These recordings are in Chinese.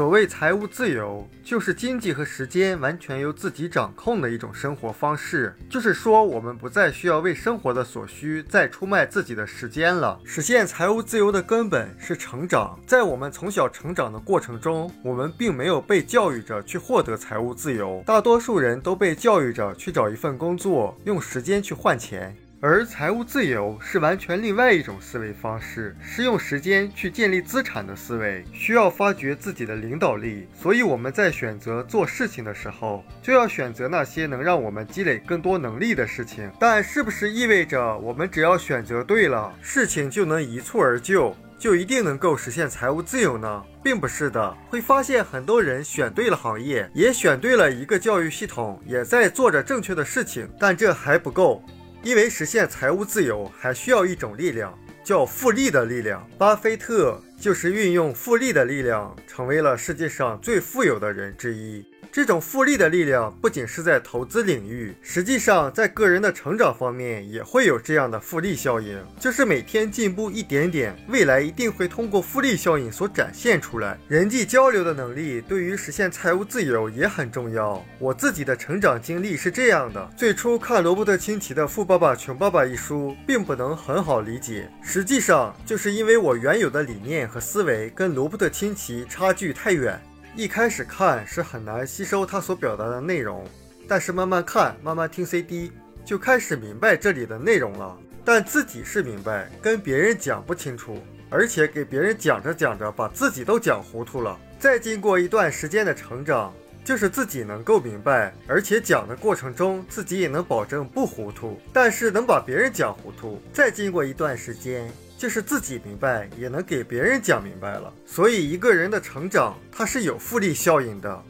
所谓财务自由，就是经济和时间完全由自己掌控的一种生活方式。就是说，我们不再需要为生活的所需再出卖自己的时间了。实现财务自由的根本是成长。在我们从小成长的过程中，我们并没有被教育着去获得财务自由，大多数人都被教育着去找一份工作，用时间去换钱。而财务自由是完全另外一种思维方式，是用时间去建立资产的思维，需要发掘自己的领导力。所以我们在选择做事情的时候，就要选择那些能让我们积累更多能力的事情。但是不是意味着我们只要选择对了，事情就能一蹴而就，就一定能够实现财务自由呢？并不是的。会发现很多人选对了行业，也选对了一个教育系统，也在做着正确的事情，但这还不够。因为实现财务自由，还需要一种力量，叫复利的力量。巴菲特就是运用复利的力量，成为了世界上最富有的人之一。这种复利的力量不仅是在投资领域，实际上在个人的成长方面也会有这样的复利效应，就是每天进步一点点，未来一定会通过复利效应所展现出来。人际交流的能力对于实现财务自由也很重要。我自己的成长经历是这样的：最初看罗伯特清崎的《富爸爸穷爸爸》一书，并不能很好理解，实际上就是因为我原有的理念和思维跟罗伯特清崎差距太远。一开始看是很难吸收他所表达的内容，但是慢慢看，慢慢听 CD，就开始明白这里的内容了。但自己是明白，跟别人讲不清楚，而且给别人讲着讲着，把自己都讲糊涂了。再经过一段时间的成长，就是自己能够明白，而且讲的过程中自己也能保证不糊涂，但是能把别人讲糊涂。再经过一段时间。就是自己明白，也能给别人讲明白了。所以一个人的成长，它是有复利效应的，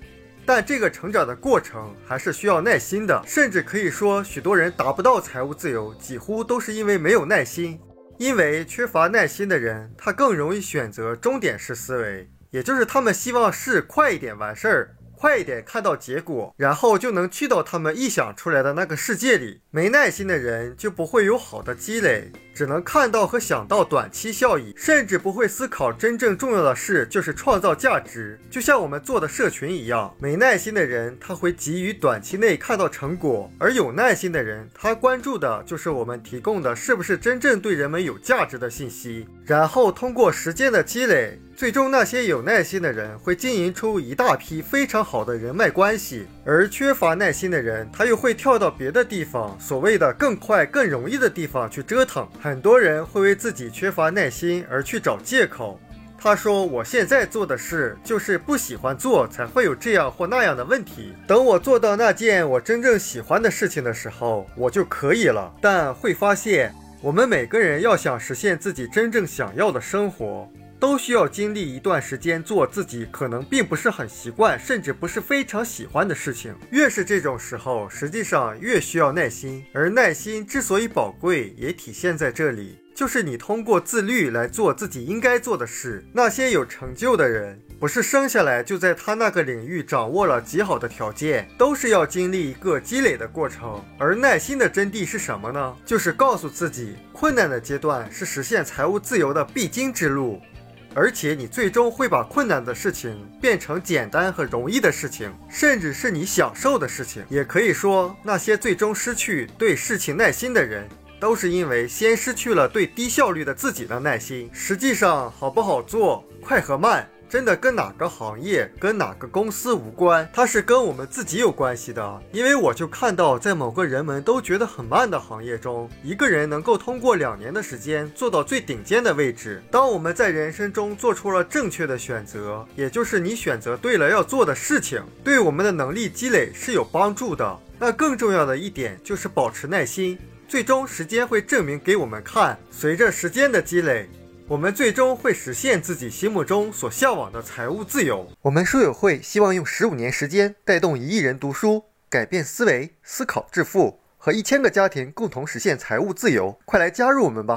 但这个成长的过程还是需要耐心的。甚至可以说，许多人达不到财务自由，几乎都是因为没有耐心。因为缺乏耐心的人，他更容易选择终点式思维，也就是他们希望事快一点完事儿。快一点看到结果，然后就能去到他们臆想出来的那个世界里。没耐心的人就不会有好的积累，只能看到和想到短期效益，甚至不会思考真正重要的事就是创造价值。就像我们做的社群一样，没耐心的人他会急于短期内看到成果，而有耐心的人他关注的就是我们提供的是不是真正对人们有价值的信息，然后通过时间的积累。最终，那些有耐心的人会经营出一大批非常好的人脉关系，而缺乏耐心的人，他又会跳到别的地方，所谓的更快、更容易的地方去折腾。很多人会为自己缺乏耐心而去找借口。他说：“我现在做的事就是不喜欢做，才会有这样或那样的问题。等我做到那件我真正喜欢的事情的时候，我就可以了。”但会发现，我们每个人要想实现自己真正想要的生活。都需要经历一段时间做自己可能并不是很习惯，甚至不是非常喜欢的事情。越是这种时候，实际上越需要耐心。而耐心之所以宝贵，也体现在这里，就是你通过自律来做自己应该做的事。那些有成就的人，不是生下来就在他那个领域掌握了极好的条件，都是要经历一个积累的过程。而耐心的真谛是什么呢？就是告诉自己，困难的阶段是实现财务自由的必经之路。而且你最终会把困难的事情变成简单和容易的事情，甚至是你享受的事情。也可以说，那些最终失去对事情耐心的人，都是因为先失去了对低效率的自己的耐心。实际上，好不好做，快和慢。真的跟哪个行业、跟哪个公司无关，它是跟我们自己有关系的。因为我就看到，在某个人们都觉得很慢的行业中，一个人能够通过两年的时间做到最顶尖的位置。当我们在人生中做出了正确的选择，也就是你选择对了要做的事情，对我们的能力积累是有帮助的。那更重要的一点就是保持耐心，最终时间会证明给我们看。随着时间的积累。我们最终会实现自己心目中所向往的财务自由。我们书友会希望用十五年时间带动一亿人读书，改变思维，思考致富，和一千个家庭共同实现财务自由。快来加入我们吧！